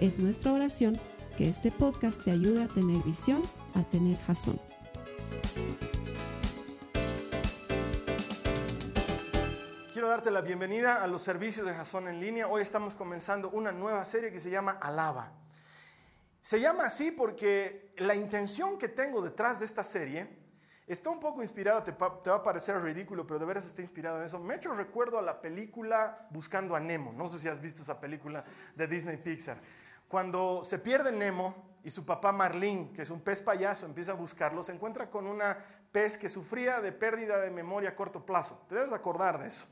Es nuestra oración que este podcast te ayude a tener visión, a tener jazón. Quiero darte la bienvenida a los servicios de Jason en línea. Hoy estamos comenzando una nueva serie que se llama Alaba. Se llama así porque la intención que tengo detrás de esta serie está un poco inspirada, te, va a parecer ridículo, pero de veras está inspirado en eso. Me he hecho recuerdo a la película Buscando a Nemo. No sé si has visto esa película de Disney Pixar. Cuando se pierde Nemo y su papá Marlín, que es un pez payaso, empieza a buscarlo, se encuentra con una pez que sufría de pérdida de memoria a corto plazo. Te debes acordar de eso.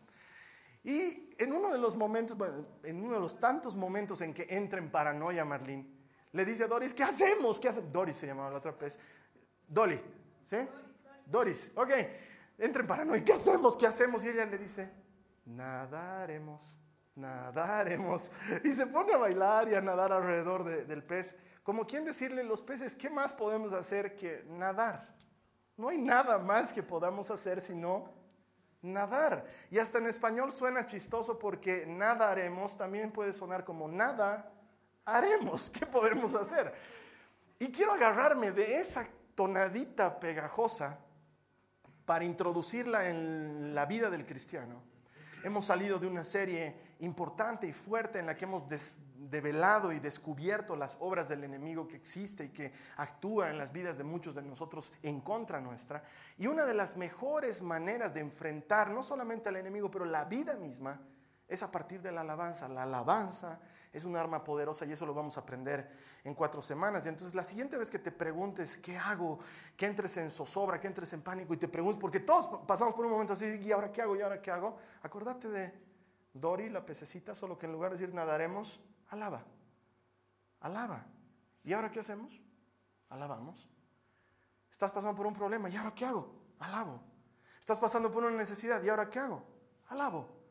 Y en uno de los momentos, bueno, en uno de los tantos momentos en que entra en paranoia Marlín, le dice a Doris, ¿qué hacemos? ¿Qué hacemos? Doris se llamaba la otra pez. Dolly, ¿sí? Doris, ok. Entra en paranoia, ¿qué hacemos? ¿Qué hacemos? Y ella le dice, nadaremos nadaremos. Y se pone a bailar y a nadar alrededor de, del pez, como quien decirle, los peces, ¿qué más podemos hacer que nadar? No hay nada más que podamos hacer sino nadar. Y hasta en español suena chistoso porque nadaremos también puede sonar como nada haremos. ¿Qué podemos hacer? Y quiero agarrarme de esa tonadita pegajosa para introducirla en la vida del cristiano hemos salido de una serie importante y fuerte en la que hemos develado y descubierto las obras del enemigo que existe y que actúa en las vidas de muchos de nosotros en contra nuestra. Y una de las mejores maneras de enfrentar no solamente al enemigo, pero la vida misma, es a partir de la alabanza. La alabanza es un arma poderosa y eso lo vamos a aprender en cuatro semanas. Y entonces la siguiente vez que te preguntes qué hago, que entres en zozobra, que entres en pánico y te preguntes, porque todos pasamos por un momento así, ¿y ahora qué hago? ¿Y ahora qué hago? Acordate de Dori, la pececita, solo que en lugar de decir nadaremos, alaba. Alaba. ¿Y ahora qué hacemos? Alabamos. Estás pasando por un problema, ¿y ahora qué hago? Alabo. Estás pasando por una necesidad, ¿y ahora qué hago? Alabo.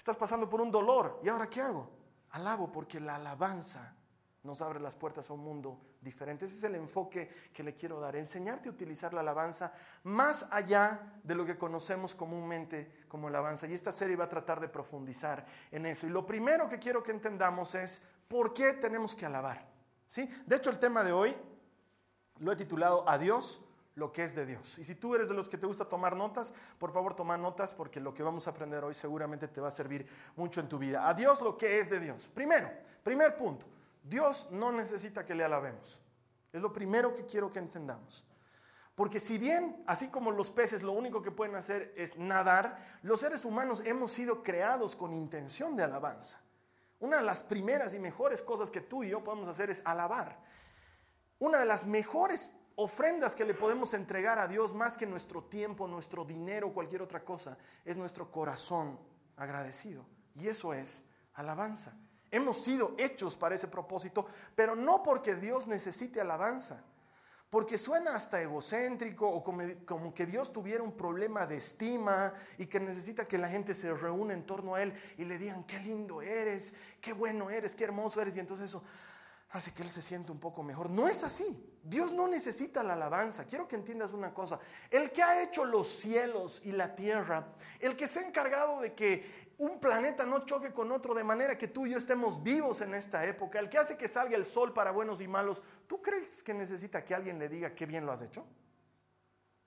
Estás pasando por un dolor. ¿Y ahora qué hago? Alabo porque la alabanza nos abre las puertas a un mundo diferente. Ese es el enfoque que le quiero dar, enseñarte a utilizar la alabanza más allá de lo que conocemos comúnmente como alabanza. Y esta serie va a tratar de profundizar en eso. Y lo primero que quiero que entendamos es por qué tenemos que alabar. ¿Sí? De hecho, el tema de hoy lo he titulado A Dios lo que es de Dios. Y si tú eres de los que te gusta tomar notas, por favor toma notas porque lo que vamos a aprender hoy seguramente te va a servir mucho en tu vida. A Dios lo que es de Dios. Primero, primer punto, Dios no necesita que le alabemos. Es lo primero que quiero que entendamos. Porque si bien, así como los peces lo único que pueden hacer es nadar, los seres humanos hemos sido creados con intención de alabanza. Una de las primeras y mejores cosas que tú y yo podemos hacer es alabar. Una de las mejores ofrendas que le podemos entregar a Dios más que nuestro tiempo, nuestro dinero, cualquier otra cosa, es nuestro corazón agradecido. Y eso es alabanza. Hemos sido hechos para ese propósito, pero no porque Dios necesite alabanza, porque suena hasta egocéntrico o como, que Dios tuviera un problema de estima y que necesita que la gente se reúne en torno a Él y le digan, qué lindo eres, qué bueno eres, qué hermoso eres. Y entonces eso, hace que Él se siente un poco mejor. No es así. Dios no necesita la alabanza. Quiero que entiendas una cosa. El que ha hecho los cielos y la tierra, el que se ha encargado de que un planeta no choque con otro de manera que tú y yo estemos vivos en esta época, el que hace que salga el sol para buenos y malos, ¿tú crees que necesita que alguien le diga qué bien lo has hecho?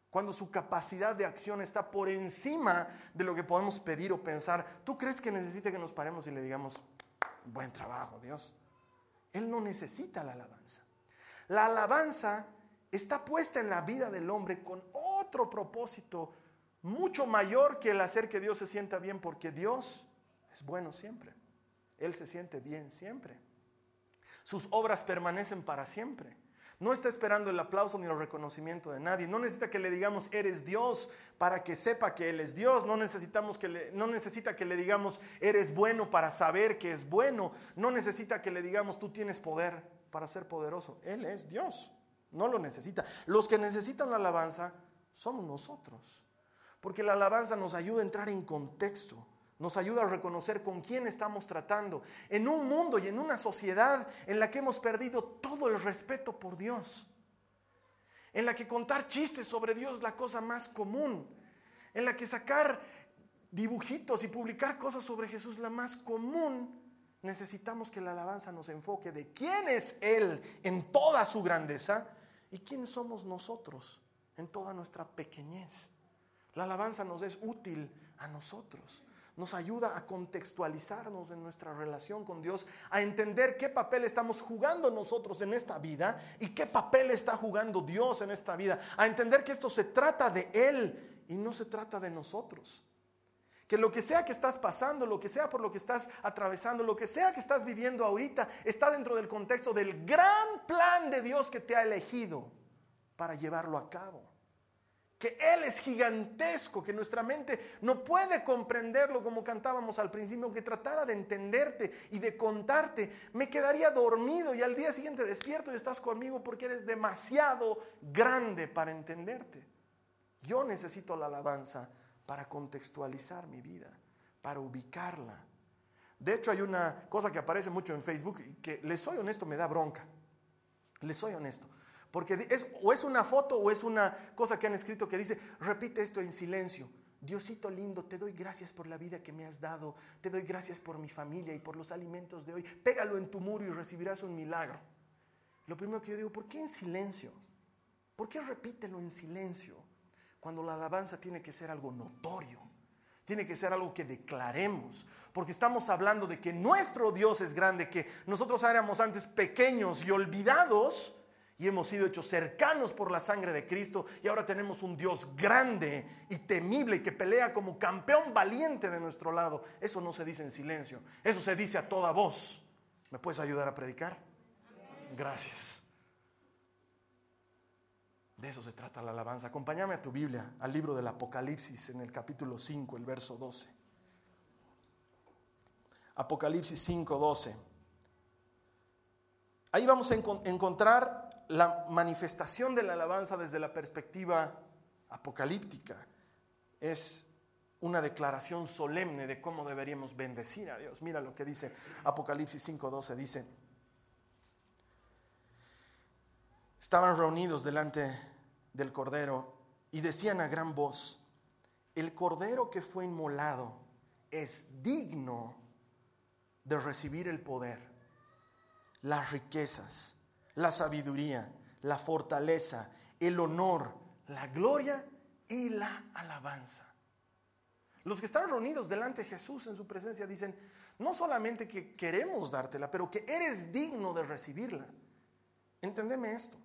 Cuando su capacidad de acción está por encima de lo que podemos pedir o pensar, ¿tú crees que necesita que nos paremos y le digamos, buen trabajo, Dios? Él no necesita la alabanza. La alabanza está puesta en la vida del hombre con otro propósito mucho mayor que el hacer que Dios se sienta bien, porque Dios es bueno siempre. Él se siente bien siempre. Sus obras permanecen para siempre. No está esperando el aplauso ni el reconocimiento de nadie. No necesita que le digamos eres Dios para que sepa que Él es Dios. No, necesitamos que no necesita que le digamos eres bueno para saber que es bueno. No necesita que le digamos tú tienes poder para ser poderoso. Él es Dios, no lo necesita. Los que necesitan la alabanza somos nosotros, porque la alabanza nos ayuda a entrar en contexto, nos ayuda a reconocer con quién estamos tratando, en un mundo y en una sociedad en la que hemos perdido todo el respeto por Dios, en la que contar chistes sobre Dios es la cosa más común, en la que sacar dibujitos y publicar cosas sobre Jesús es la más común, necesitamos que la alabanza nos enfoque de quién es Él en toda su grandeza y quién somos nosotros en toda nuestra pequeñez. La alabanza nos es útil a nosotros. Nos ayuda a contextualizarnos en nuestra relación con Dios, a entender qué papel estamos jugando nosotros en esta vida y qué papel está jugando Dios en esta vida, a entender que esto se trata de Él y no se trata de nosotros. Que lo que sea que estás pasando, lo que sea por lo que estás atravesando, lo que sea que estás viviendo ahorita, está dentro del contexto del gran plan de Dios que te ha elegido para llevarlo a cabo. Que Él es gigantesco, que nuestra mente no puede comprenderlo como cantábamos al principio, que tratara de entenderte y de contarte, me quedaría dormido y al día siguiente despierto y estás conmigo porque eres demasiado grande para entenderte. Yo necesito la alabanza para contextualizar mi vida, para ubicarla. De hecho, hay una cosa que aparece mucho en Facebook que, les soy honesto, me da bronca. Les soy honesto. Porque es, o es una foto o es una cosa que han escrito que dice, repite esto en silencio. Diosito lindo, te doy gracias por la vida que me has dado, te doy gracias por mi familia y por los alimentos de hoy. Pégalo en tu muro y recibirás un milagro. Lo primero que yo digo, ¿por qué en silencio? ¿Por qué repítelo en silencio? Cuando la alabanza tiene que ser algo notorio, tiene que ser algo que declaremos, porque estamos hablando de que nuestro Dios es grande, que nosotros éramos antes pequeños y olvidados, y hemos sido hechos cercanos por la sangre de Cristo y ahora tenemos un Dios grande y temible que pelea como campeón valiente de nuestro lado. Eso no se dice en silencio, eso se dice a toda voz. ¿Me puedes ayudar a predicar? Gracias. De eso se trata la alabanza. Acompáñame a tu Biblia, al libro del Apocalipsis, en el capítulo 5, el verso 12. Apocalipsis 5, 12. Ahí vamos a encontrar la manifestación de la alabanza desde la perspectiva apocalíptica es una declaración solemne de cómo deberíamos bendecir a Dios. Mira lo que dice Apocalipsis 5:12, dice, estaban reunidos delante del Cordero y decían a gran voz, el Cordero que fue inmolado es digno de recibir el poder, las riquezas, la sabiduría, la fortaleza, el honor, la gloria y la alabanza. Los que están reunidos delante de Jesús en su presencia dicen, no solamente que queremos dártela, pero que eres digno de recibirla. Entendeme esto.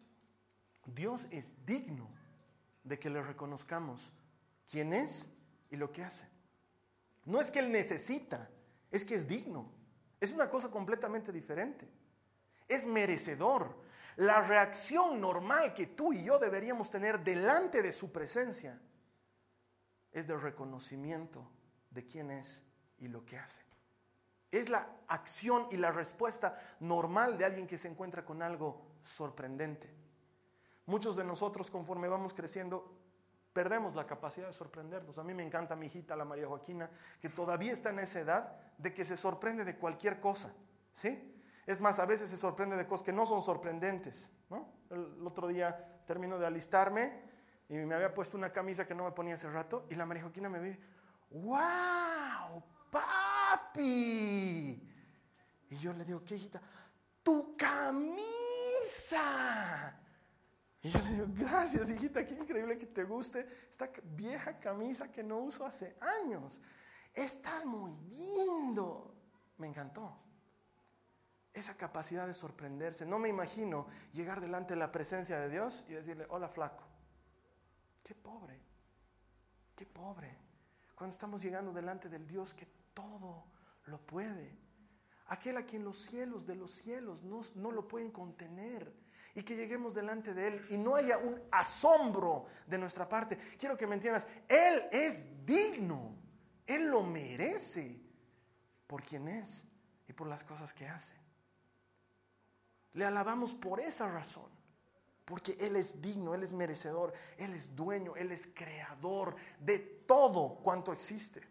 Dios es digno de que le reconozcamos quién es y lo que hace. No es que Él necesita, es que es digno. Es una cosa completamente diferente es merecedor. La reacción normal que tú y yo deberíamos tener delante de su presencia es de reconocimiento de quién es y lo que hace. Es la acción y la respuesta normal de alguien que se encuentra con algo sorprendente. Muchos de nosotros conforme vamos creciendo perdemos la capacidad de sorprendernos. A mí me encanta mi hijita, la María Joaquina, que todavía está en esa edad de que se sorprende de cualquier cosa. ¿Sí? Es más, a veces se sorprende de cosas que no son sorprendentes. El, otro día termino de alistarme y me había puesto una camisa que no me ponía hace rato y la María Joaquina me ve, ¡Wow! ¡Papi! Y yo le digo, ¿qué hijita? ¡Tu camisa! Y yo le digo, gracias, hijita, qué increíble que te guste esta vieja camisa que no uso hace años. Está muy lindo. Me encantó esa capacidad de sorprenderse. No me imagino llegar delante de la presencia de Dios y decirle, hola flaco. Qué pobre, qué pobre. Cuando estamos llegando delante del Dios que todo lo puede. Aquel a quien los cielos de los cielos no, no lo pueden contener. Y que lleguemos delante de Él y no haya un asombro de nuestra parte. Quiero que me entiendas, Él es digno. Él lo merece por quien es y por las cosas que hace. Le alabamos por esa razón. Porque Él es digno, Él es merecedor, Él es dueño, Él es creador de todo cuanto existe.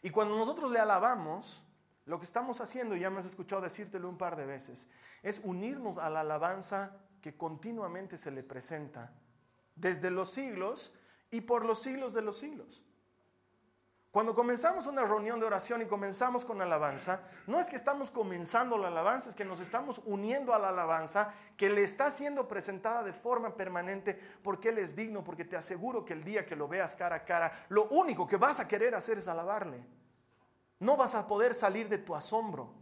Y cuando nosotros le alabamos, lo que estamos haciendo, ya me has escuchado decírtelo un par de veces, es unirnos a la alabanza que continuamente se le presenta desde los siglos y por los siglos de los siglos. Cuando comenzamos una reunión de oración y comenzamos con alabanza, no es que estamos comenzando la alabanza, es que nos estamos uniendo a la alabanza que le está siendo presentada de forma permanente porque Él es digno, porque te aseguro que el día que lo veas cara a cara, lo único que vas a querer hacer es alabarle. No vas a poder salir de tu asombro,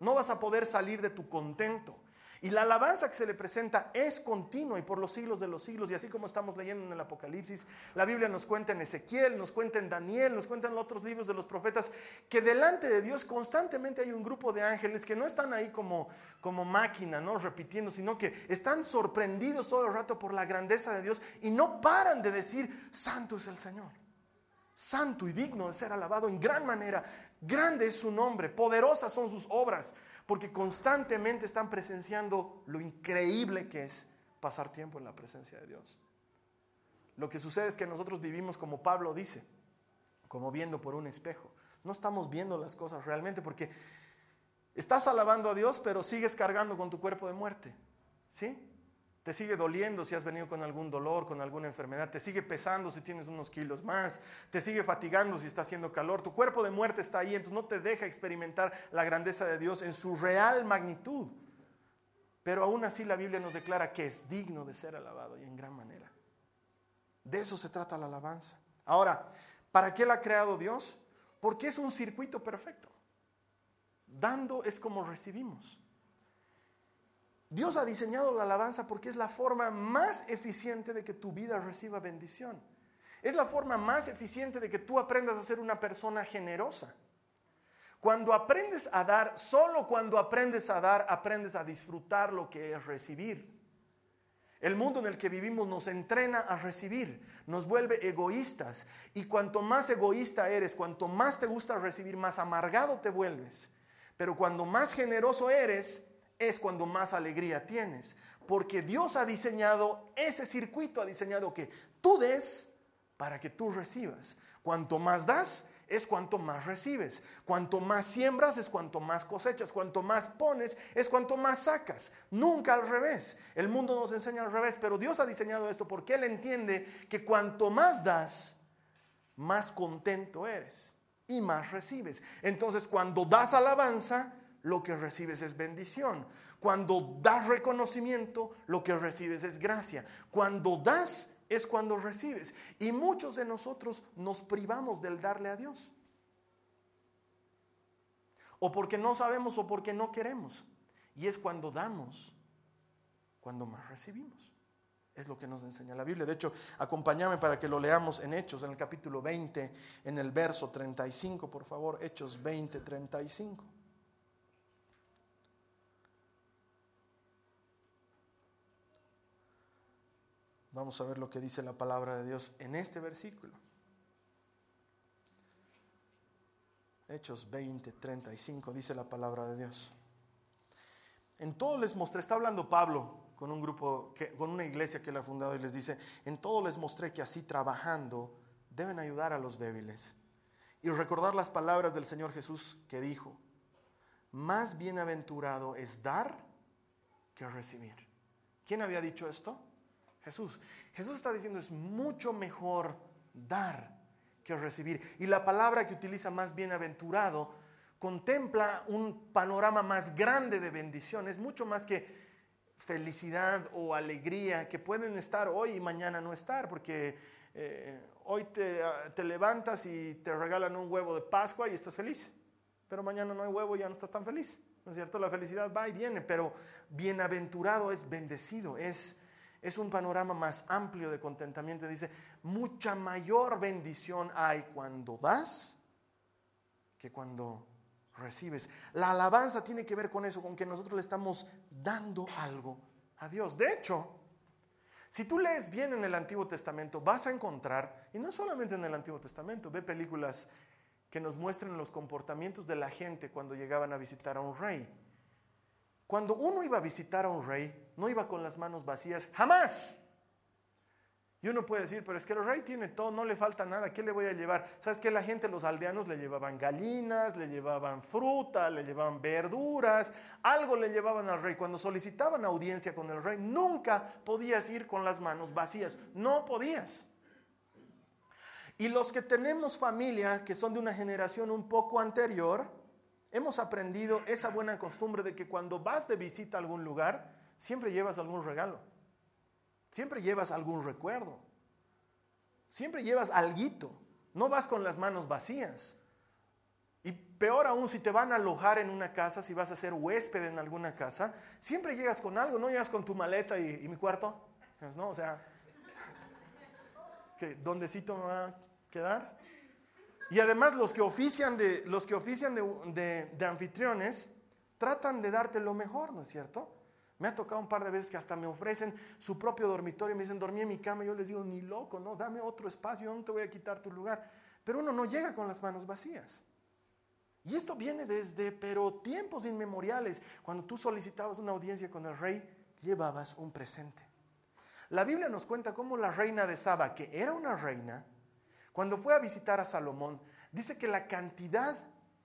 no vas a poder salir de tu contento. Y la alabanza que se le presenta es continua y por los siglos de los siglos. Y así como estamos leyendo en el Apocalipsis, la Biblia nos cuenta en Ezequiel, nos cuenta en Daniel, nos cuenta en otros libros de los profetas, que delante de Dios constantemente hay un grupo de ángeles que no están ahí como, como máquina, ¿no? Repitiendo, sino que están sorprendidos todo el rato por la grandeza de Dios y no paran de decir, Santo es el Señor santo y digno de ser alabado en gran manera. Grande es su nombre, poderosas son sus obras, porque constantemente están presenciando lo increíble que es pasar tiempo en la presencia de Dios. Lo que sucede es que nosotros vivimos como Pablo dice, como viendo por un espejo. No estamos viendo las cosas realmente porque estás alabando a Dios, pero sigues cargando con tu cuerpo de muerte. ¿Sí? Te sigue doliendo si has venido con algún dolor, con alguna enfermedad. Te sigue pesando si tienes unos kilos más. Te sigue fatigando si está haciendo calor. Tu cuerpo de muerte está ahí, entonces no te deja experimentar la grandeza de Dios en su real magnitud. Pero aún así la Biblia nos declara que es digno de ser alabado y en gran manera. De eso se trata la alabanza. Ahora, ¿para qué la ha creado Dios? Porque es un circuito perfecto. Dando es como recibimos. Dios ha diseñado la alabanza porque es la forma más eficiente de que tu vida reciba bendición. Es la forma más eficiente de que tú aprendas a ser una persona generosa. Cuando aprendes a dar, solo cuando aprendes a dar, aprendes a disfrutar lo que es recibir. El mundo en el que vivimos nos entrena a recibir, nos vuelve egoístas. Y cuanto más egoísta eres, cuanto más te gusta recibir, más amargado te vuelves. Pero cuando más generoso eres, es cuando más alegría tienes. Porque Dios ha diseñado ese circuito, ha diseñado que tú des para que tú recibas. Cuanto más das, es cuanto más recibes. Cuanto más siembras, es cuanto más cosechas. Cuanto más pones, es cuanto más sacas. Nunca al revés. El mundo nos enseña al revés, pero Dios ha diseñado esto porque Él entiende que cuanto más das, más contento eres y más recibes. Entonces, cuando das alabanza, lo que recibes es bendición. Cuando das reconocimiento, lo que recibes es gracia. Cuando das es cuando recibes. Y muchos de nosotros nos privamos del darle a Dios. O porque no sabemos o porque no queremos. Y es cuando damos, cuando más recibimos. Es lo que nos enseña la Biblia. De hecho, acompáñame para que lo leamos en Hechos, en el capítulo 20, en el verso 35, por favor. Hechos 20, 35. Vamos a ver lo que dice la palabra de Dios en este versículo. Hechos 20, 35 dice la palabra de Dios. En todo les mostré, está hablando Pablo con un grupo, con una iglesia que él ha fundado y les dice, en todo les mostré que así trabajando deben ayudar a los débiles y recordar las palabras del Señor Jesús que dijo, más bienaventurado es dar que recibir. ¿Quién había dicho esto? Jesús. Jesús está diciendo es mucho mejor dar que recibir. Y la palabra que utiliza más bienaventurado contempla un panorama más grande de bendición. Es mucho más que felicidad o alegría que pueden estar hoy y mañana no estar, porque eh, hoy te, te, levantas y te regalan un huevo de Pascua y estás feliz, pero mañana no hay huevo y ya no estás tan feliz. ¿No es cierto? La felicidad va y viene, pero bienaventurado es bendecido, es es un panorama más amplio de contentamiento. Dice, mucha mayor bendición hay cuando das que cuando recibes. La alabanza tiene que ver con eso, con que nosotros le estamos dando algo a Dios. De hecho, si tú lees bien en el Antiguo Testamento, vas a encontrar, y no solamente en el Antiguo Testamento, ve películas que nos muestren los comportamientos de la gente cuando llegaban a visitar a un rey Cuando uno iba a visitar a un rey, no iba con las manos vacías, jamás. Y uno puede decir, pero es que el rey tiene todo, no le falta nada, ¿qué le voy a llevar? ¿Sabes que la gente, los aldeanos, le llevaban gallinas, le llevaban fruta, le llevaban verduras, algo le llevaban al rey. Cuando solicitaban audiencia con el rey, nunca podías ir con las manos vacías, no podías. Y los que tenemos familia, que son de una generación un poco anterior, hemos aprendido esa buena costumbre de que cuando vas de visita a algún lugar, siempre llevas algún regalo. Siempre llevas algún recuerdo. Siempre llevas alguito. No vas con las manos vacías. Y peor aún si te van a alojar en una casa, si vas a ser huésped en alguna casa, siempre llegas con algo, no llegas con tu maleta y, mi cuarto. No, o sea, ¿dóndecito me va a quedar? Y además los que ofician, de, los que ofician de, anfitriones tratan de darte lo mejor, ¿no es cierto? Me ha tocado un par de veces que hasta me ofrecen su propio dormitorio me dicen, dormí en mi cama. Yo les digo, ni loco, no, dame otro espacio, yo no te voy a quitar tu lugar. Pero uno no llega con las manos vacías. Y esto viene desde, pero tiempos inmemoriales. Cuando tú solicitabas una audiencia con el rey, llevabas un presente. La Biblia nos cuenta cómo la reina de Saba, que era una reina, cuando fue a visitar a Salomón, dice que la cantidad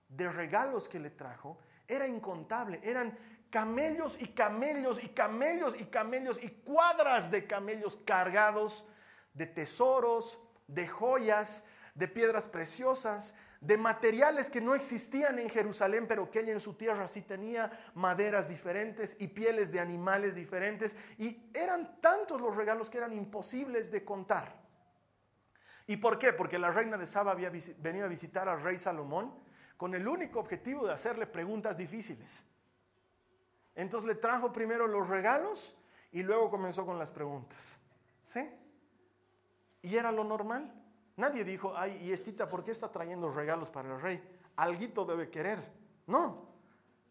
de regalos que le trajo era incontable. Eran camellos y camellos y camellos y camellos y cuadras de camellos cargados de tesoros, de joyas, de piedras preciosas, de materiales que no existían en Jerusalén, pero que ella en su tierra sí tenía maderas diferentes y pieles de animales diferentes. Y eran tantos los regalos que eran imposibles de contar. ¿Y por qué? Porque la reina de Saba había venido a visitar al rey Salomón con el único objetivo de hacerle preguntas difíciles. Entonces le trajo primero los regalos y luego comenzó con las preguntas. ¿Sí? Y era lo normal. Nadie dijo, ay, y Estita, ¿por qué está trayendo regalos para el rey? Alguito debe querer. No,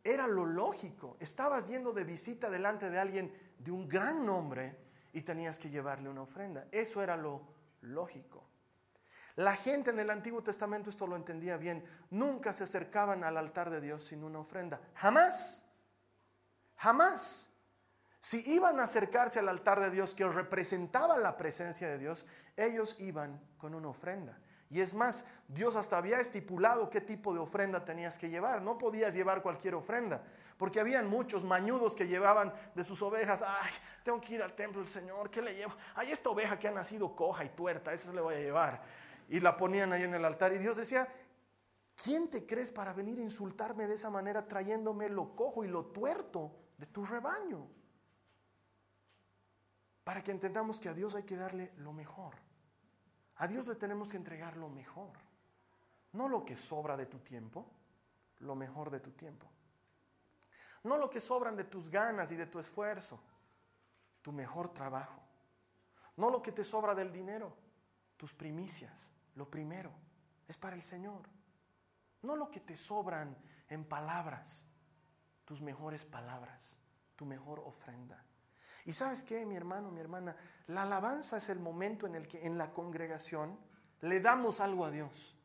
era lo lógico. Estabas yendo de visita delante de alguien de un gran nombre y tenías que llevarle una ofrenda. Eso era lo lógico. La gente en el Antiguo Testamento esto lo entendía bien. Nunca se acercaban al altar de Dios sin una ofrenda. Jamás. Jamás. Si iban a acercarse al altar de Dios que representaba la presencia de Dios, ellos iban con una ofrenda. Y es más, Dios hasta había estipulado qué tipo de ofrenda tenías que llevar. No podías llevar cualquier ofrenda, porque habían muchos mañudos que llevaban de sus ovejas, ay, tengo que ir al templo del Señor, ¿qué le llevo? Ay, esta oveja que ha nacido coja y tuerta, esa le voy a llevar y la ponían ahí en el altar. Y Dios decía, ¿quién te crees para venir a insultarme de esa manera trayéndome lo cojo y lo tuerto de tu rebaño? Para que entendamos que a Dios hay que darle lo mejor. A Dios le tenemos que entregar lo mejor. No lo que sobra de tu tiempo, lo mejor de tu tiempo. No lo que sobran de tus ganas y de tu esfuerzo, tu mejor trabajo. No lo que te sobra del dinero, tus primicias, lo primero es para el Señor. No lo que te sobran en palabras, tus mejores palabras, tu mejor ofrenda. Y sabes qué, mi hermano, mi hermana, la alabanza es el momento en el que en la congregación le damos algo a Dios.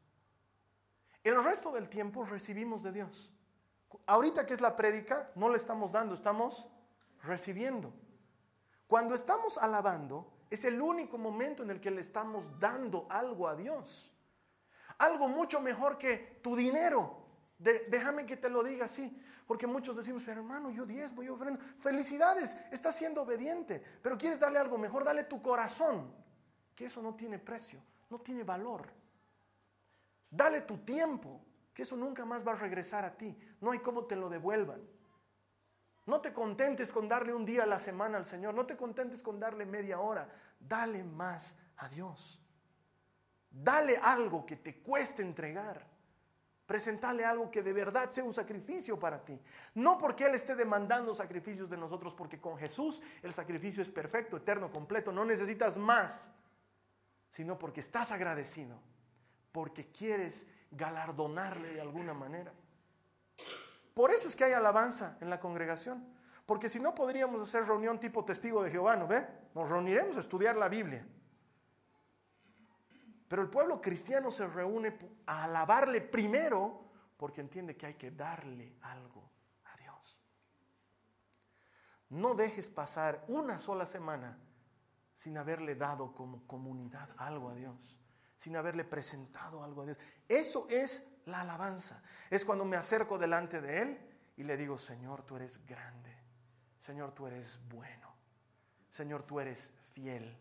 El resto del tiempo recibimos de Dios. Ahorita que es la prédica, no le estamos dando, estamos recibiendo. Cuando estamos alabando, es el único momento en el que le estamos dando algo a Dios. Algo mucho mejor que tu dinero. Déjame que te lo diga así. Porque muchos decimos, pero hermano, yo diezmo, yo ofrendo. Felicidades, estás siendo obediente. Pero quieres darle algo mejor, dale tu corazón. Que eso no tiene precio, no tiene valor. Dale tu tiempo, que eso nunca más va a regresar a ti. No hay cómo te lo devuelvan. No te contentes con darle un día a la semana al Señor, no te contentes con darle media hora, dale más a Dios. Dale algo que te cueste entregar. Presentale algo que de verdad sea un sacrificio para ti. No porque Él esté demandando sacrificios de nosotros, porque con Jesús el sacrificio es perfecto, eterno, completo. No necesitas más, sino porque estás agradecido, porque quieres galardonarle de alguna manera. Por eso es que hay alabanza en la congregación. Porque si no podríamos hacer reunión tipo testigo de Jehová, ¿no ve? Nos reuniremos a estudiar la Biblia. Pero el pueblo cristiano se reúne a alabarle primero porque entiende que hay que darle algo a Dios. no dejes pasar una sola semana sin haberle dado como comunidad algo a Dios, sin haberle presentado algo a Dios. Eso es la alabanza. Es cuando me acerco delante de Él y le digo, Señor, tú eres grande. Señor, tú eres bueno. Señor, tú eres fiel.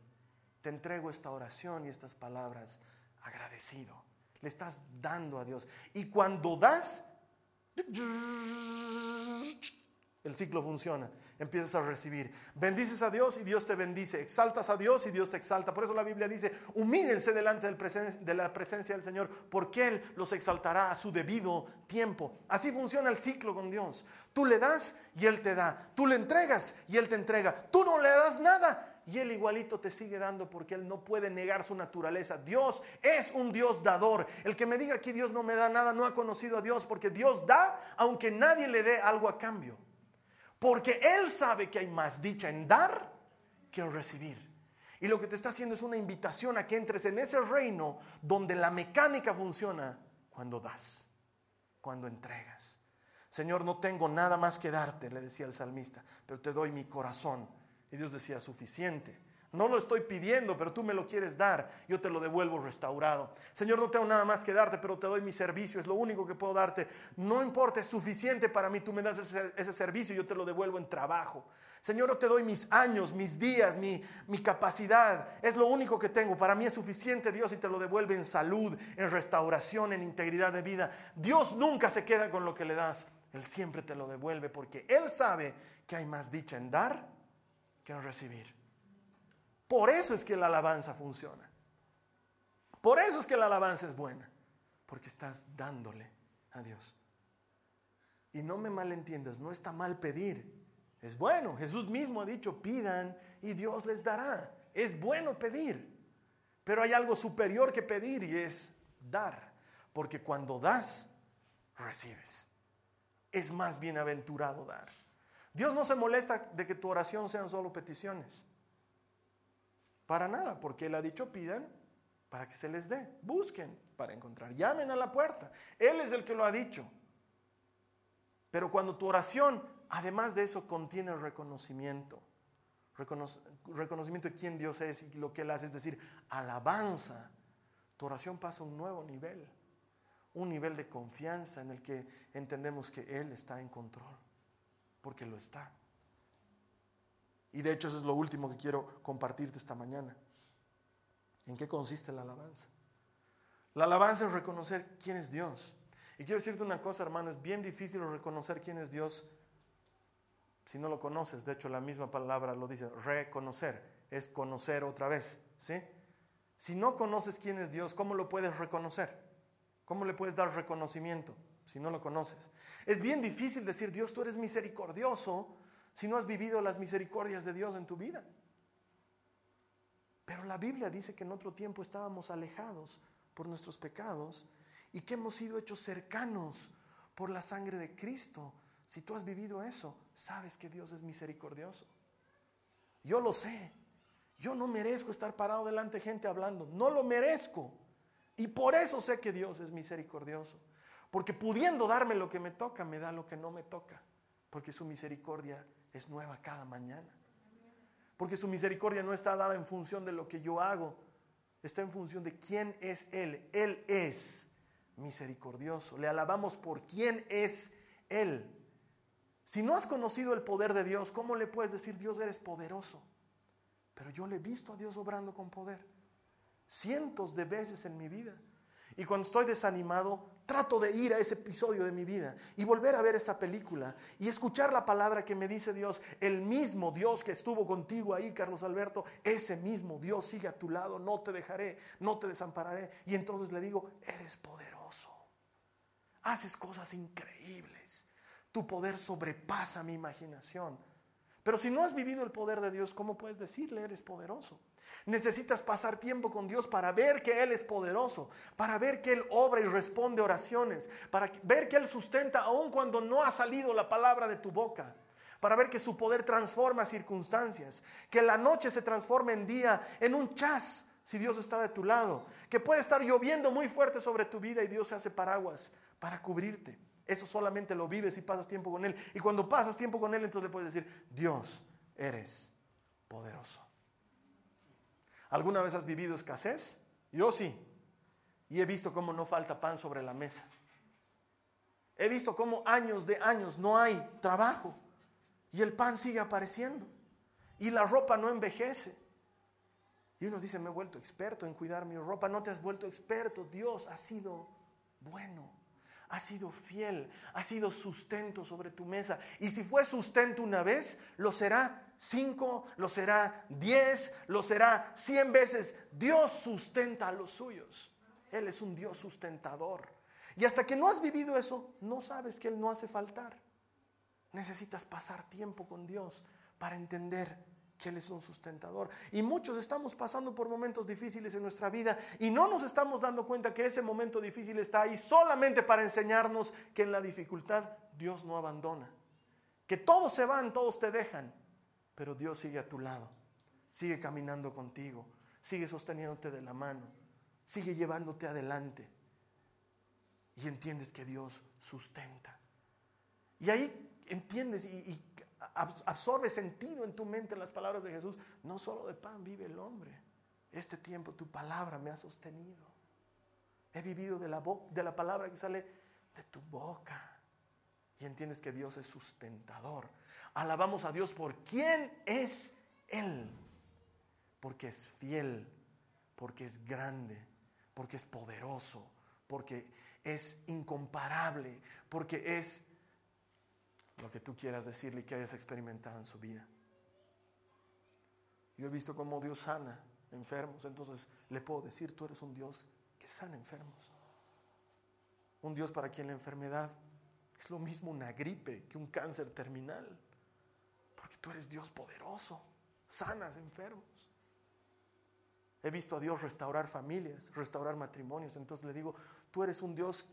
Te entrego esta oración y estas palabras agradecido. Le estás dando a Dios. Y cuando das, el ciclo funciona. Empiezas a recibir. Bendices a Dios y Dios te bendice. Exaltas a Dios y Dios te exalta. Por eso la Biblia dice, humíllense delante de la presencia del Señor, porque Él los exaltará a su debido tiempo. Así funciona el ciclo con Dios. Tú le das y Él te da. Tú le entregas y Él te entrega. Tú no le das nada y Él igualito te sigue dando porque Él no puede negar su naturaleza. Dios es un Dios dador. El que me diga que Dios no me da nada no ha conocido a Dios porque Dios da aunque nadie le dé algo a cambio. Porque Él sabe que hay más dicha en dar que en recibir. Y lo que te está haciendo es una invitación a que entres en ese reino donde la mecánica funciona cuando das, cuando entregas. Señor, no tengo nada más que darte, le decía el salmista, pero te doy mi corazón. Y Dios decía, suficiente. No lo estoy pidiendo, pero tú me lo quieres dar, yo te lo devuelvo restaurado. Señor, no tengo nada más que darte, pero te doy mi servicio, es lo único que puedo darte. No importa, es suficiente para mí, tú me das ese, servicio, yo te lo devuelvo en trabajo. Señor, yo te doy mis años, mis días, mi, mi capacidad, es lo único que tengo. Para mí es suficiente, Dios, y te lo devuelve en salud, en restauración, en integridad de vida. Dios nunca se queda con lo que le das, Él siempre te lo devuelve porque Él sabe que hay más dicha en dar recibir. Por eso es que la alabanza funciona. Por eso es que la alabanza es buena. Porque estás dándole a Dios. Y no me malentiendas, no está mal pedir. Es bueno. Jesús mismo ha dicho, pidan y Dios les dará. Es bueno pedir. Pero hay algo superior que pedir y es dar. Porque cuando das, recibes. Es más bienaventurado dar. Dios no se molesta de que tu oración sean solo peticiones. Para nada, porque Él ha dicho pidan para que se les dé. Busquen para encontrar. Llamen a la puerta. Él es el que lo ha dicho. Pero cuando tu oración, además de eso, contiene reconocimiento, reconocimiento de quién Dios es y lo que Él hace, es decir, alabanza, tu oración pasa a un nuevo nivel, un nivel de confianza en el que entendemos que Él está en control, porque lo está. Y de hecho eso es lo último que quiero compartirte esta mañana. ¿En qué consiste la alabanza? La alabanza es reconocer quién es Dios. Y quiero decirte una cosa, hermano, es bien difícil reconocer quién es Dios si no lo conoces. De hecho, la misma palabra lo dice, reconocer, es conocer otra vez, ¿sí? Si no conoces quién es Dios, ¿cómo lo puedes reconocer? ¿Cómo le puedes dar reconocimiento si no lo conoces? Es bien difícil decir, Dios, tú eres misericordioso, si no has vivido las misericordias de Dios en tu vida. Pero la Biblia dice que en otro tiempo estábamos alejados por nuestros pecados y que hemos sido hechos cercanos por la sangre de Cristo. Si tú has vivido eso, sabes que Dios es misericordioso. Yo lo sé. Yo no merezco estar parado delante de gente hablando. No lo merezco. Y por eso sé que Dios es misericordioso. Porque pudiendo darme lo que me toca, me da lo que no me toca. Porque su misericordia es nueva cada mañana. Porque su misericordia no está dada en función de lo que yo hago, está en función de quién es Él. Él es misericordioso. Le alabamos por quién es Él. Si no has conocido el poder de Dios, ¿cómo le puedes decir Dios eres poderoso? Pero yo le he visto a Dios obrando con poder cientos de veces en mi vida. Y cuando estoy desanimado, trato de ir a ese episodio de mi vida y volver a ver esa película y escuchar la palabra que me dice Dios, el mismo Dios que estuvo contigo ahí, Carlos Alberto, ese mismo Dios sigue a tu lado, no te dejaré, no te desampararé. Y entonces le digo, eres poderoso, haces cosas increíbles, tu poder sobrepasa mi imaginación. Pero si no has vivido el poder de Dios, ¿cómo puedes decirle eres poderoso? Necesitas pasar tiempo con Dios para ver que Él es poderoso, para ver que Él obra y responde oraciones, para ver que Él sustenta aun cuando no ha salido la palabra de tu boca, para ver que su poder transforma circunstancias, que la noche se transforma en día, en un chas, si Dios está de tu lado, que puede estar lloviendo muy fuerte sobre tu vida y Dios se hace paraguas para cubrirte. Eso solamente lo vives y pasas tiempo con Él. Y cuando pasas tiempo con Él, entonces le puedes decir, Dios, eres poderoso. ¿Alguna vez has vivido escasez? Yo sí. Y he visto cómo no falta pan sobre la mesa. He visto cómo años de años no hay trabajo y el pan sigue apareciendo y la ropa no envejece. Y uno dice, me he vuelto experto en cuidar mi ropa. No te has vuelto experto. Dios ha sido bueno, ha sido fiel, ha sido sustento sobre tu mesa. Y si fue sustento una vez, lo será cinco, lo será diez, lo será cien veces. Dios sustenta a los suyos. Él es un Dios sustentador. Y hasta que no has vivido eso, no sabes que Él no hace faltar. Necesitas pasar tiempo con Dios para entender que Él es un sustentador. Y muchos estamos pasando por momentos difíciles en nuestra vida y no nos estamos dando cuenta que ese momento difícil está ahí solamente para enseñarnos que en la dificultad Dios no abandona. Que todos se van, todos te dejan, pero Dios sigue a tu lado, sigue caminando contigo, sigue sosteniéndote de la mano, sigue llevándote adelante. Y entiendes que Dios sustenta. Y ahí entiendes y, absorbe sentido en tu mente las palabras de Jesús. No solo de pan vive el hombre. Este tiempo tu palabra me ha sostenido. He vivido de la, de la palabra que sale de tu boca. Y entiendes que Dios es sustentador. Alabamos a Dios por quién es Él. Porque es fiel, porque es grande, porque es poderoso, porque es incomparable, porque es lo que tú quieras decirle y que hayas experimentado en su vida. Yo he visto cómo Dios sana enfermos, entonces le puedo decir, tú eres un Dios que sana enfermos. Un Dios para quien la enfermedad es lo mismo una gripe que un cáncer terminal tú eres Dios poderoso, sanas enfermos. He visto a Dios restaurar familias, restaurar matrimonios. Entonces le digo, tú eres un Dios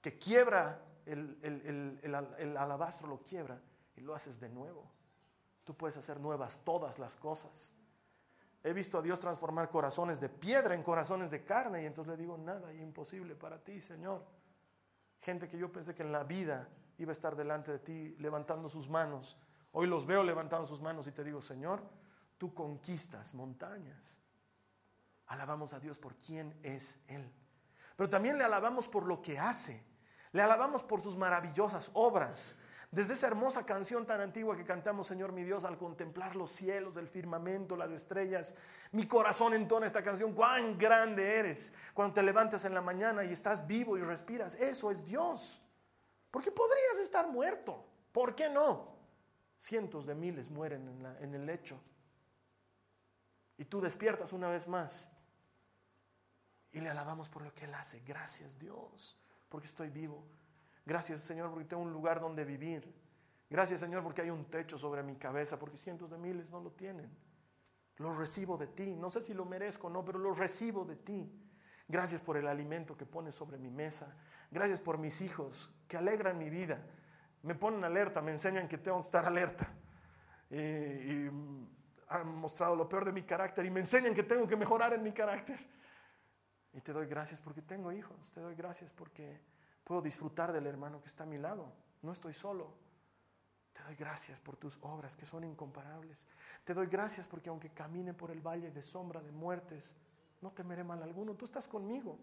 que quiebra el, alabastro, lo quiebra y lo haces de nuevo. Tú puedes hacer nuevas todas las cosas. He visto a Dios transformar corazones de piedra en corazones de carne y entonces le digo, nada imposible para ti, Señor. Gente que yo pensé que en la vida iba a estar delante de ti levantando sus manos Hoy los veo levantando sus manos y te digo, Señor, tú conquistas montañas. Alabamos a Dios por quién es Él. Pero también le alabamos por lo que hace. Le alabamos por sus maravillosas obras. Desde esa hermosa canción tan antigua que cantamos, Señor mi Dios, al contemplar los cielos, el firmamento, las estrellas, mi corazón entona esta canción, cuán grande eres. Cuando te levantas en la mañana y estás vivo y respiras, eso es Dios. Porque podrías estar muerto. ¿Por qué no? Cientos de miles mueren en, el lecho. Y tú despiertas una vez más. Y le alabamos por lo que Él hace. Gracias Dios, porque estoy vivo. Gracias Señor, porque tengo un lugar donde vivir. Gracias Señor, porque hay un techo sobre mi cabeza, porque cientos de miles no lo tienen. Lo recibo de ti. No sé si lo merezco o no, pero lo recibo de ti. Gracias por el alimento que pones sobre mi mesa. Gracias por mis hijos que alegran mi vida me ponen alerta, me enseñan que tengo que estar alerta. Y, han mostrado lo peor de mi carácter y me enseñan que tengo que mejorar en mi carácter. Y te doy gracias porque tengo hijos, te doy gracias porque puedo disfrutar del hermano que está a mi lado. No estoy solo. Te doy gracias por tus obras que son incomparables. Te doy gracias porque aunque camine por el valle de sombra de muertes, no temeré mal alguno. Tú estás conmigo.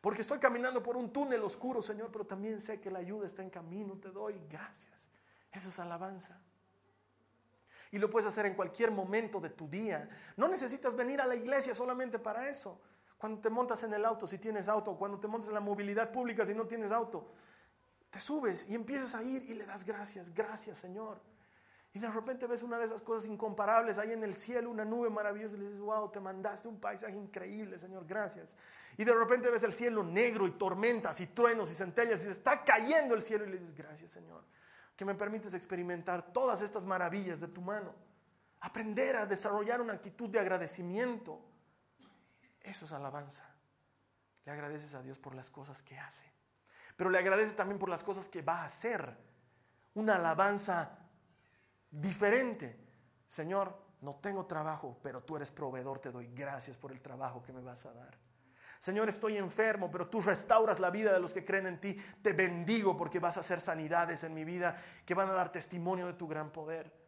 Porque estoy caminando por un túnel oscuro, Señor, pero también sé que la ayuda está en camino. Te doy gracias. Eso es alabanza. Y lo puedes hacer en cualquier momento de tu día. No necesitas venir a la iglesia solamente para eso. Cuando te montas en el auto, si tienes auto, cuando te montas en la movilidad pública, si no tienes auto, te subes y empiezas a ir y le das gracias. Gracias, Señor. Y de repente ves una de esas cosas incomparables ahí en el cielo, una nube maravillosa, y le dices, wow, te mandaste un paisaje increíble, Señor, gracias. Y de repente ves el cielo negro y tormentas y truenos y centellas y se está cayendo el cielo y le dices, gracias, Señor, que me permites experimentar todas estas maravillas de tu mano. Aprender a desarrollar una actitud de agradecimiento. Eso es alabanza. Le agradeces a Dios por las cosas que hace, pero le agradeces también por las cosas que va a hacer. Una alabanza diferente. Señor, no tengo trabajo, pero tú eres proveedor, te doy gracias por el trabajo que me vas a dar. Señor, estoy enfermo, pero tú restauras la vida de los que creen en ti. Te bendigo porque vas a hacer sanidades en mi vida que van a dar testimonio de tu gran poder.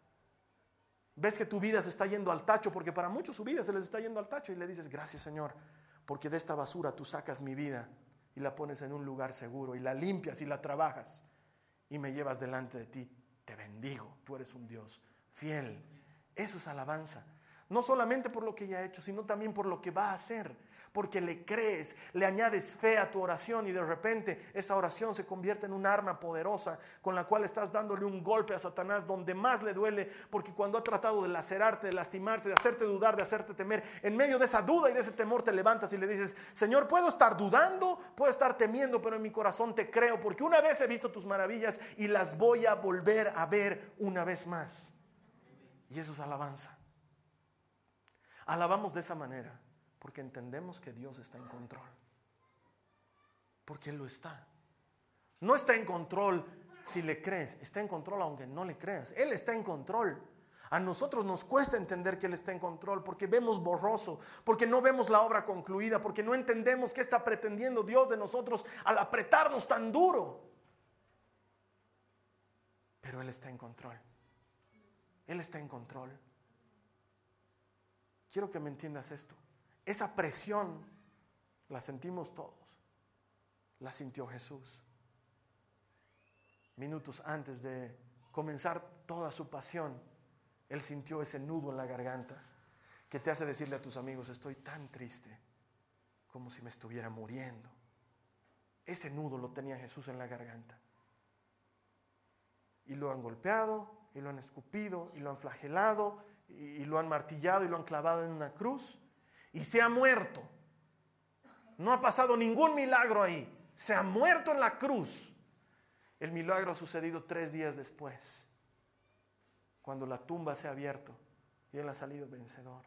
Ves que tu vida se está yendo al tacho, porque para muchos su vida se les está yendo al tacho y le dices, gracias Señor, porque de esta basura tú sacas mi vida y la pones en un lugar seguro y la limpias y la trabajas y me llevas delante de ti. Te bendigo, tú eres un Dios fiel. Eso es alabanza. No solamente por lo que ya ha hecho, sino también por lo que va a hacer porque le crees, le añades fe a tu oración y de repente esa oración se convierte en un arma poderosa con la cual estás dándole un golpe a Satanás donde más le duele, porque cuando ha tratado de lacerarte, de lastimarte, de hacerte dudar, de hacerte temer, en medio de esa duda y de ese temor te levantas y le dices, Señor, puedo estar dudando, puedo estar temiendo, pero en mi corazón te creo, porque una vez he visto tus maravillas y las voy a volver a ver una vez más. Y eso es alabanza. Alabamos de esa manera. Porque entendemos que Dios está en control. Porque Él lo está. No está en control si le crees, está en control aunque no le creas. Él está en control. A nosotros nos cuesta entender que Él está en control porque vemos borroso, porque no vemos la obra concluida, porque no entendemos qué está pretendiendo Dios de nosotros al apretarnos tan duro. Pero Él está en control. Él está en control. Quiero que me entiendas esto. Esa presión la sentimos todos. La sintió Jesús. Minutos antes de comenzar toda su pasión, Él sintió ese nudo en la garganta que te hace decirle a tus amigos, estoy tan triste como si me estuviera muriendo. Ese nudo lo tenía Jesús en la garganta. Y lo han golpeado, y lo han escupido, y lo han flagelado, y lo han martillado, y lo han clavado en una cruz y se ha muerto. No ha pasado ningún milagro ahí. Se ha muerto en la cruz. El milagro ha sucedido tres días después, cuando la tumba se ha abierto y él ha salido vencedor.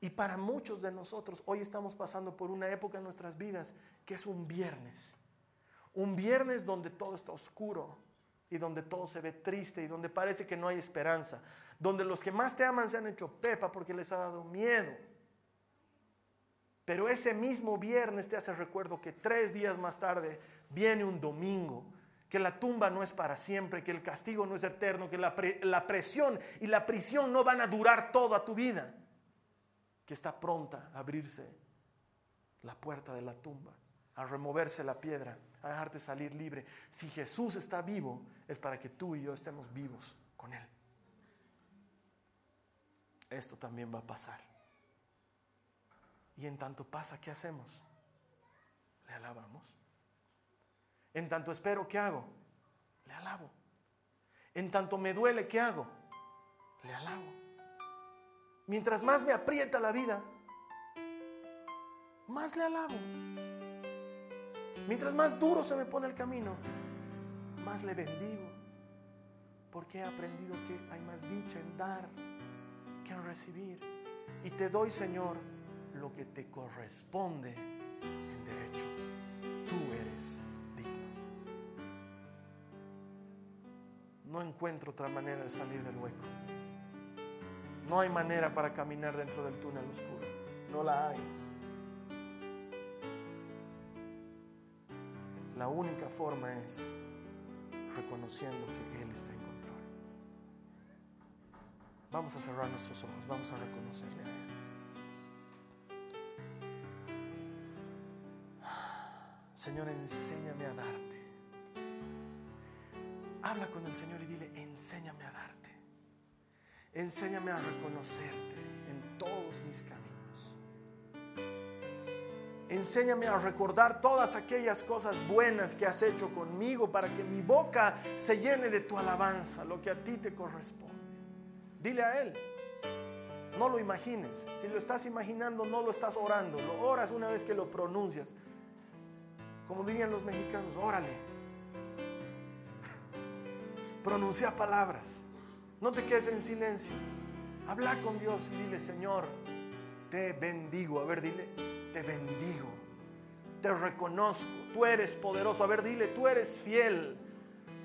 Y para muchos de nosotros, hoy estamos pasando por una época en nuestras vidas que es un viernes. Un viernes donde todo está oscuro y donde todo se ve triste y donde parece que no hay esperanza. Donde los que más te aman se han hecho pepa porque les ha dado miedo pero ese mismo viernes te hace recuerdo que tres días más tarde viene un domingo, que la tumba no es para siempre, que el castigo no es eterno, que la, la presión y la prisión no van a durar toda tu vida, que está pronta a abrirse la puerta de la tumba, a removerse la piedra, a dejarte salir libre. Si Jesús está vivo, es para que tú y yo estemos vivos con Él. Esto también va a pasar. Y en tanto pasa, ¿qué hacemos? Le alabamos. En tanto espero, ¿qué hago? Le alabo. En tanto me duele, ¿qué hago? Le alabo. Mientras más me aprieta la vida, más le alabo. Mientras más duro se me pone el camino, más le bendigo. Porque he aprendido que hay más dicha en dar que en recibir. Y te doy, Señor, lo que te corresponde en derecho. Tú eres digno. No encuentro otra manera de salir del hueco. No hay manera para caminar dentro del túnel oscuro. No la hay. La única forma es reconociendo que Él está en control. Vamos a cerrar nuestros ojos, vamos a reconocerle a Él. Señor, enséñame a darte. Habla con el Señor y dile, enséñame a darte. Enséñame a reconocerte en todos mis caminos. Enséñame a recordar todas aquellas cosas buenas que has hecho conmigo para que mi boca se llene de tu alabanza, lo que a ti te corresponde. Dile a Él. No lo imagines. Si lo estás imaginando, no lo estás orando. Lo oras una vez que lo pronuncias como dirían los mexicanos, órale. Pronuncia palabras. No te quedes en silencio. Habla con Dios y dile, Señor, te bendigo. A ver, dile, te bendigo. Te reconozco. Tú eres poderoso. A ver, dile, tú eres fiel.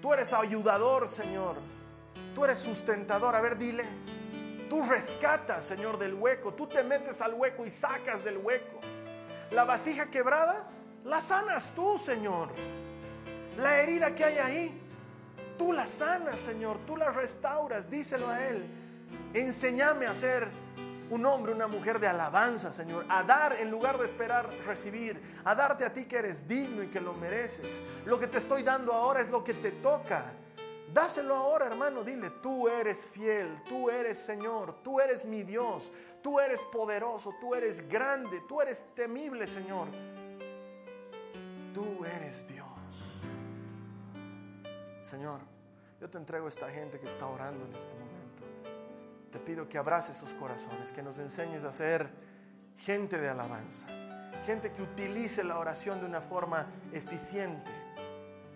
Tú eres ayudador, Señor. Tú eres sustentador. A ver, dile, tú rescatas, Señor, del hueco. Tú te metes al hueco y sacas del hueco. La vasija quebrada, la sanas tú, Señor. La herida que hay ahí, tú la sanas, Señor. Tú la restauras. Díselo a Él. Enséñame a ser un hombre, una mujer de alabanza, Señor, a dar en lugar de esperar recibir, a darte a ti que eres digno y que lo mereces. Lo que te estoy dando ahora es lo que te toca. Dáselo ahora, hermano, dile, tú eres fiel, tú eres Señor, tú eres mi Dios, tú eres poderoso, tú eres grande, tú eres temible, Señor. Tú eres Dios. Señor, yo te entrego a esta gente que está orando en este momento. Te pido que abraces sus corazones, que nos enseñes a ser gente de alabanza, gente que utilice la oración de una forma eficiente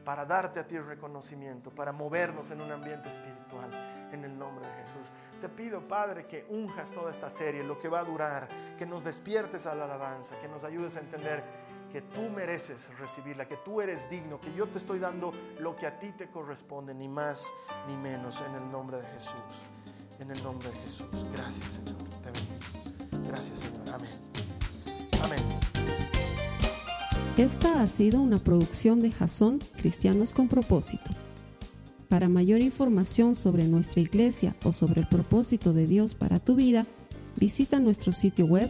para darte a ti reconocimiento, para movernos en un ambiente espiritual, en el nombre de Jesús. Te pido, Padre, que unjas toda esta serie, lo que va a durar, que nos despiertes a la alabanza, que nos ayudes a entender que tú mereces recibirla, que tú eres digno, que yo te estoy dando lo que a ti te corresponde, ni más ni menos, en el nombre de Jesús. En el nombre de Jesús. Gracias, Señor. Te bendigo. Gracias, Señor. Amén. Amén. Esta ha sido una producción de Jason Cristianos con Propósito. Para mayor información sobre nuestra iglesia o sobre el propósito de Dios para tu vida, visita nuestro sitio web